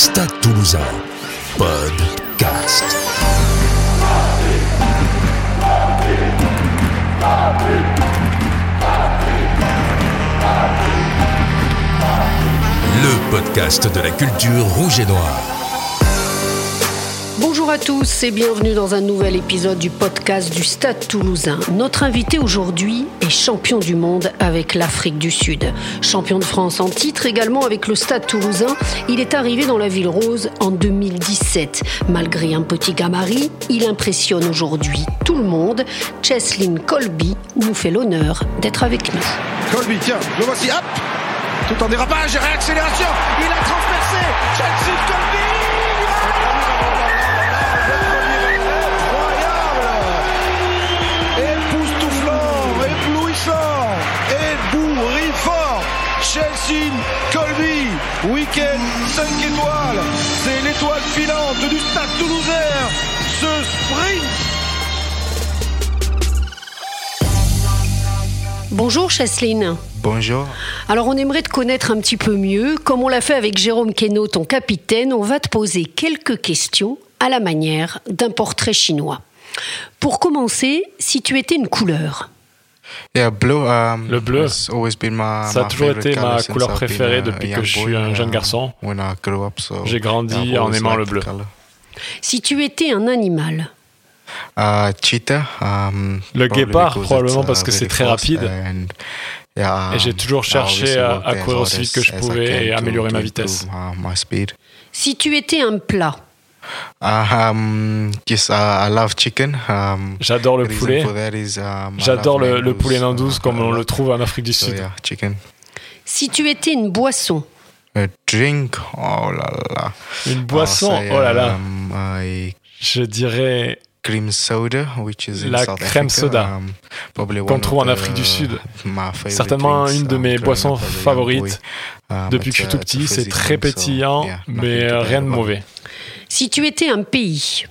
Stade Toulousain, podcast. Le podcast de la culture rouge et noire. Bonjour à tous et bienvenue dans un nouvel épisode du podcast du Stade toulousain. Notre invité aujourd'hui est champion du monde avec l'Afrique du Sud. Champion de France en titre également avec le Stade toulousain, il est arrivé dans la ville rose en 2017. Malgré un petit gabarit, il impressionne aujourd'hui tout le monde. Cheslin Colby nous fait l'honneur d'être avec nous. Colby, tiens, le voici, hop Tout en dérapage, réaccélération, il a transpercé Chelsea Colby week-end 5 étoiles, c'est l'étoile filante du stade toulousain, ce sprint Bonjour Cheslin. Bonjour. Alors on aimerait te connaître un petit peu mieux. Comme on l'a fait avec Jérôme Queneau, ton capitaine, on va te poser quelques questions à la manière d'un portrait chinois. Pour commencer, si tu étais une couleur, Yeah, blue, um, Le bleu, has always been my- ça a my toujours été color ma couleur préférée depuis que je suis un jeune um, garçon. when I grew up, so J'ai grandi en aimant le bleu. si tu étais un animal, Uh, cheetah, um, Le guépard, probablement it's, uh, parce que c'est very très rapide. and, yeah, Et j'ai toujours cherché à- courir aussi vite que je pouvais et améliorer to ma vitesse. uh, my speed. si tu étais un plat, Uh, um, yes, uh, I love chicken. Um, J'adore le poulet. for that is, um, I J'adore love le, le poulet nandous uh, comme on le trouve en Afrique du So Sud. yeah, chicken. si tu étais une boisson, A drink, oh là là. Une boisson, I'll say, oh là là. um, Je dirais cream soda, which is in La South crème Africa, soda, um, qu'on one trouve of en Afrique du Sud. my favorite Certainement drinks, une de mes boissons favorites. Um, depuis que je suis it's tout petit. C'est très pétillant, yeah, mais nothing to rien de mauvais. Si tu étais un pays,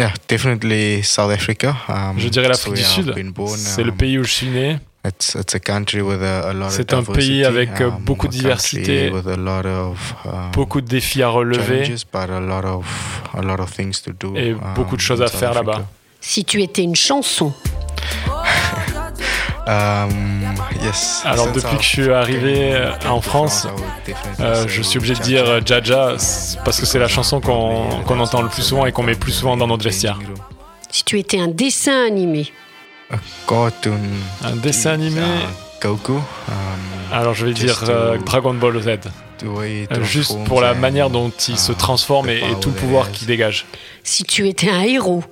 Yeah, definitely South Africa. Um, Je dirais l'Afrique so, du Sud. C'est le um, pays où je suis né. It's, it's a country with a, a lot of C'est un pays diversity, avec, euh, um, beaucoup de a country diversité, with a lot of, um, Beaucoup de défis à relever challenges, but a lot of a lot of things to do. et um, beaucoup de choses in à faire là-bas. si tu étais une chanson, Um, yes. Alors, depuis que je suis arrivé euh, en to France, Euh, say je suis obligé de dire euh, Jaja c'est parce que c'est la chanson qu'on entend le plus souvent et qu'on met plus souvent dans notre vestiaire. si tu étais un dessin animé, Cartoon. Un dessin animé, Goku. Alors je vais dire to- euh, Dragon Ball Z, the way it Euh, juste transforms pour la and, manière dont il se uh, transforme et, the et tout le power pouvoir that qu'il dégage. si tu étais un héros,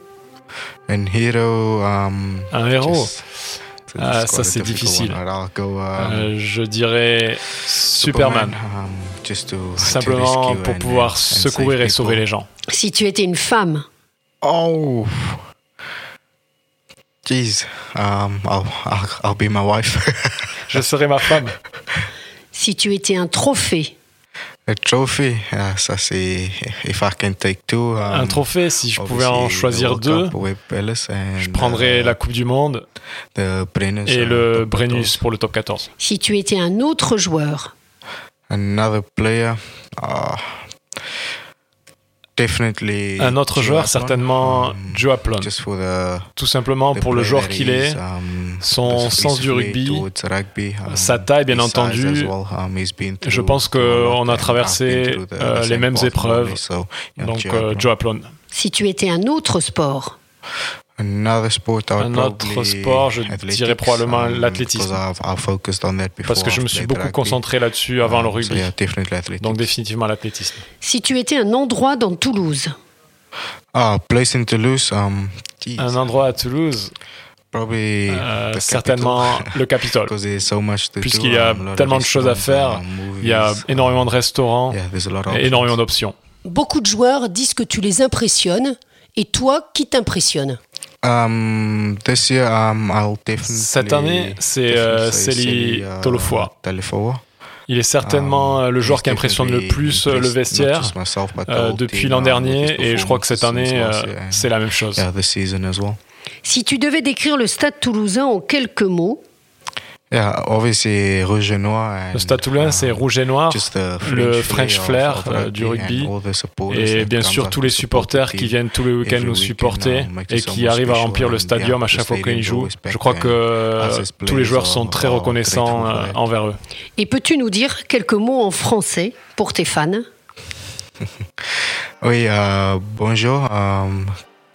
And hero. Um, Un héros, just- Ah, ça, c'est difficile. um, Euh, je dirais Superman, um, just to- to simplement pour and- pouvoir and secourir et sauver les gens. si tu étais une femme, Oh. Jeez. Um, I'll, I'll, I'll be my wife. Je serai ma femme. si tu étais un trophée, A trophy. uh, ça c'est if I can take two. um, Un trophée, si je pouvais en choisir deux, je prendrais uh, la Coupe du Monde Brennus et and le top Brennus 14. pour le top 14. si tu étais un autre joueur, Another player. Uh, definitely. Un autre joueur, certainement um, Joe Aplon. Just for the, Tout simplement pour le joueur qu'il he est, is, um, son sens du rugby, rugby, um, sa taille, bien entendu. um, Je pense qu'on a traversé, euh, les mêmes épreuves. Donc Joe euh, Aplon. Joe Aplon. si tu étais un autre sport, Another sport, I would Un autre sport, je dirais probablement um, l'athlétisme. Parce que je me suis beaucoup rugby. concentré là-dessus avant le so rugby. yeah, definitely athletics. Donc définitivement l'athlétisme. si tu étais un endroit dans Toulouse, Ah, place in Toulouse, um, geez, Un endroit à Toulouse, euh, the certainement capital. le Capitole. Puisqu'il y a um, tellement de choses à faire, um, il y a énormément de um, restaurants yeah, there's a lot of et énormément options. d'options. beaucoup de joueurs disent que tu les impressionnes. Et toi, qui t'impressionne Um, this year, um, I'll definitely. Cette année, c'est, euh, Seli, uh, Tolofoa. Il est certainement euh, le joueur qui impressionne le plus euh, le vestiaire euh, depuis l'an dernier et je crois que cette année, euh, c'est la même chose. Si tu devais décrire le stade toulousain en quelques mots, Yeah, obviously, rouge et noir. Le Stade Toulousain, c'est rouge et noir, le French flair euh, du rugby, et bien sûr tous les supporters qui viennent tous les week-ends nous supporter et qui arrivent à remplir le stadium à chaque fois qu'ils jouent. Je crois que tous les joueurs sont très reconnaissants euh, envers eux. Et peux-tu nous dire quelques mots en français pour tes fans? Oui, euh, bonjour.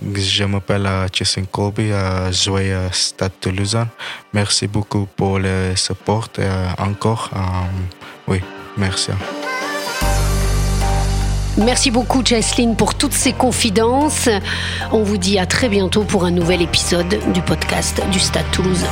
Je m'appelle Jason Colby, je joue Stade Toulousain. Merci beaucoup pour le support et encore. oui, merci. Merci beaucoup Jesseline pour toutes ces confidences. On vous dit à très bientôt pour un nouvel épisode du podcast du Stade Toulousain.